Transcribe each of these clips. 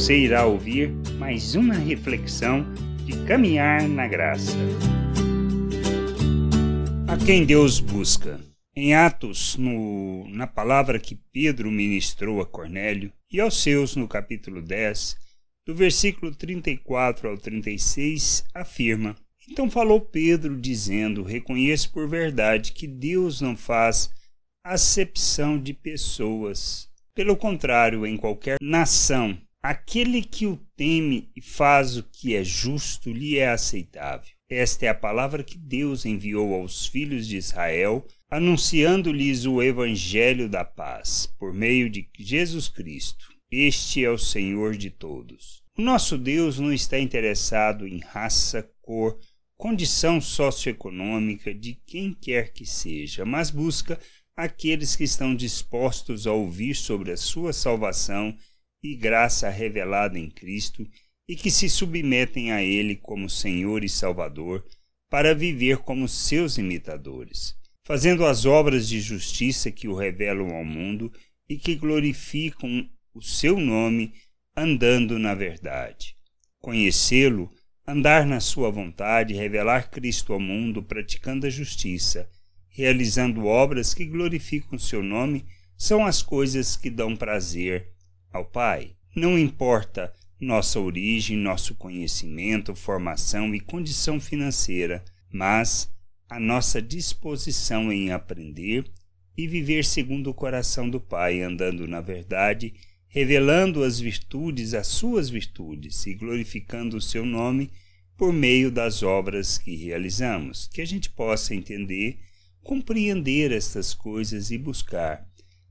você irá ouvir mais uma reflexão de caminhar na graça. A quem Deus busca. Em Atos, no, na palavra que Pedro ministrou a Cornélio e aos seus no capítulo 10, do versículo 34 ao 36, afirma: Então falou Pedro, dizendo: Reconheço por verdade que Deus não faz acepção de pessoas. Pelo contrário, em qualquer nação, aquele que o teme e faz o que é justo lhe é aceitável. Esta é a palavra que Deus enviou aos filhos de Israel, anunciando-lhes o evangelho da paz, por meio de Jesus Cristo. Este é o Senhor de todos. O nosso Deus não está interessado em raça, cor, condição socioeconômica de quem quer que seja, mas busca aqueles que estão dispostos a ouvir sobre a sua salvação e graça revelada em Cristo e que se submetem a Ele como Senhor e Salvador, para viver como seus imitadores, fazendo as obras de justiça que o revelam ao mundo e que glorificam o seu nome, andando na verdade. Conhecê-lo, andar na sua vontade, revelar Cristo ao mundo, praticando a justiça, realizando obras que glorificam seu nome, são as coisas que dão prazer ao Pai. Não importa nossa origem, nosso conhecimento, formação e condição financeira, mas a nossa disposição em aprender e viver segundo o coração do Pai, andando na verdade, revelando as virtudes, as suas virtudes e glorificando o seu nome por meio das obras que realizamos, que a gente possa entender, compreender estas coisas e buscar,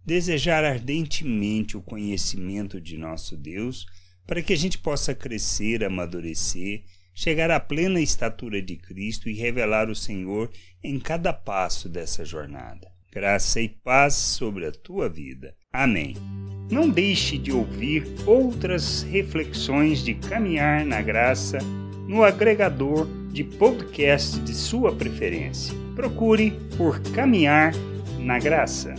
desejar ardentemente o conhecimento de nosso Deus para que a gente possa crescer, amadurecer, chegar à plena estatura de Cristo e revelar o Senhor em cada passo dessa jornada. Graça e paz sobre a tua vida. Amém. Não deixe de ouvir outras reflexões de caminhar na graça no agregador de podcast de sua preferência. Procure por Caminhar na Graça.